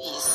Yes.